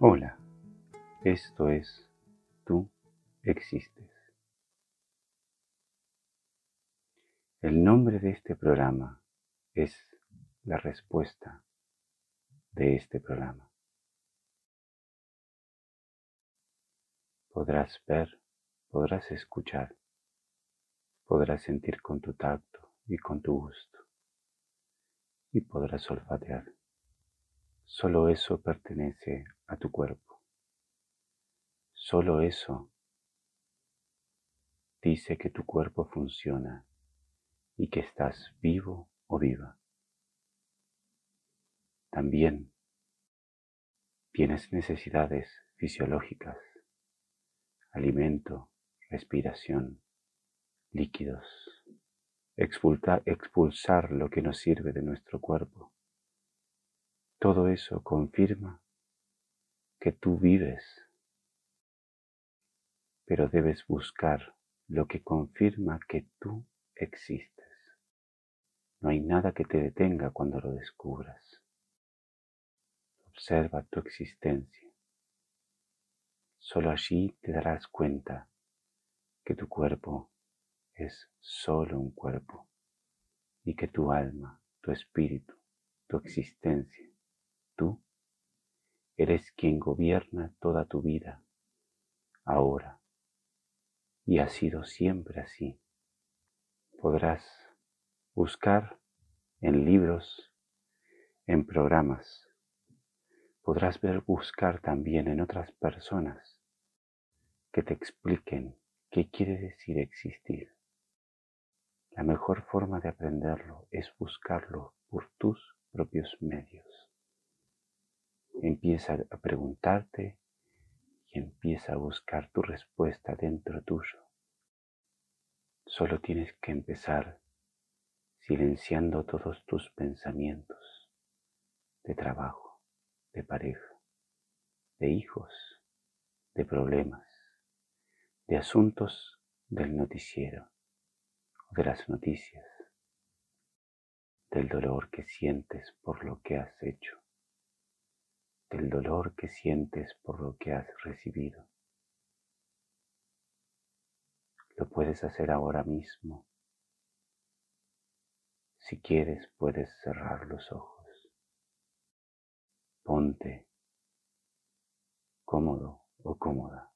Hola, esto es Tú existes. El nombre de este programa es la respuesta de este programa. Podrás ver, podrás escuchar, podrás sentir con tu tacto y con tu gusto y podrás olfatear. Solo eso pertenece a tu cuerpo. Solo eso dice que tu cuerpo funciona y que estás vivo o viva. También tienes necesidades fisiológicas, alimento, respiración, líquidos, expulsar lo que nos sirve de nuestro cuerpo todo eso confirma que tú vives, pero debes buscar lo que confirma que tú existes. No hay nada que te detenga cuando lo descubras. Observa tu existencia. Solo allí te darás cuenta que tu cuerpo es solo un cuerpo y que tu alma, tu espíritu, tu existencia Tú eres quien gobierna toda tu vida, ahora, y ha sido siempre así. Podrás buscar en libros, en programas, podrás ver buscar también en otras personas que te expliquen qué quiere decir existir. La mejor forma de aprenderlo es buscarlo por tus propios medios. Empieza a preguntarte y empieza a buscar tu respuesta dentro tuyo. Solo tienes que empezar silenciando todos tus pensamientos de trabajo, de pareja, de hijos, de problemas, de asuntos del noticiero de las noticias, del dolor que sientes por lo que has hecho del dolor que sientes por lo que has recibido. Lo puedes hacer ahora mismo. Si quieres puedes cerrar los ojos. Ponte cómodo o cómoda,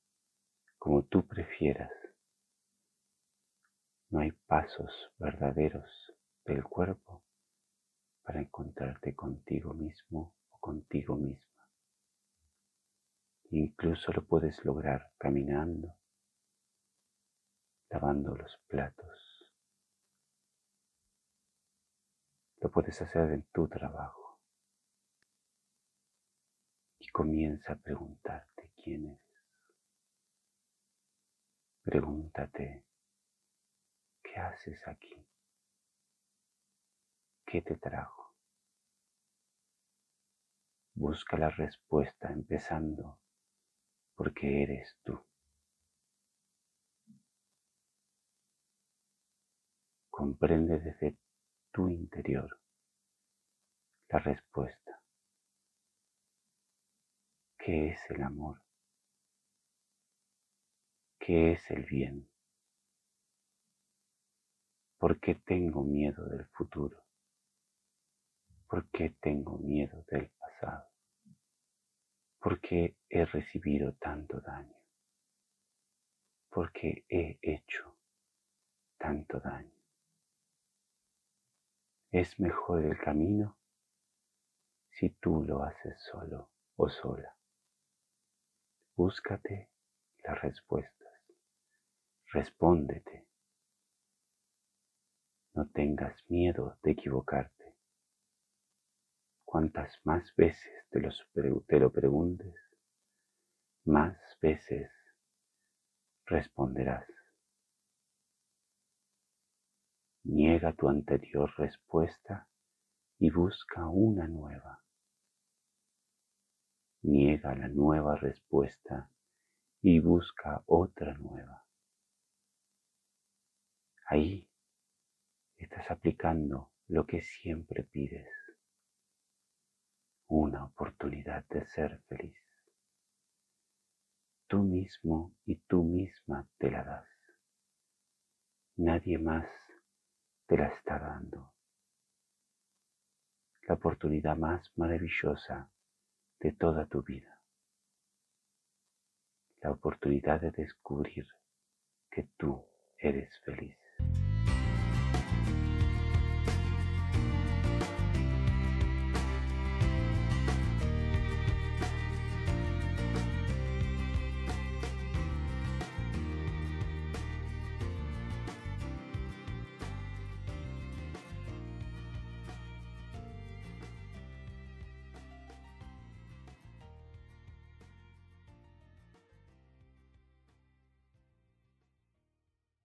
como tú prefieras. No hay pasos verdaderos del cuerpo para encontrarte contigo mismo o contigo mismo. Incluso lo puedes lograr caminando, lavando los platos. Lo puedes hacer en tu trabajo. Y comienza a preguntarte quién eres. Pregúntate, ¿qué haces aquí? ¿Qué te trajo? Busca la respuesta empezando porque eres tú. Comprende desde tu interior la respuesta. ¿Qué es el amor? ¿Qué es el bien? ¿Por qué tengo miedo del futuro? ¿Por qué tengo miedo del pasado? ¿Por qué he recibido tanto daño? ¿Por qué he hecho tanto daño? Es mejor el camino si tú lo haces solo o sola. Búscate las respuestas. Respóndete. No tengas miedo de equivocarte. Cuantas más veces te, lo preguntes, más veces responderás. Niega tu anterior respuesta y busca una nueva. Niega la nueva respuesta y busca otra nueva. Ahí estás aplicando lo que siempre pides una oportunidad de ser feliz. tú mismo y tú misma te la das. Nadie más te la está dando. La oportunidad más maravillosa de toda tu vida. La oportunidad de descubrir que tú eres feliz.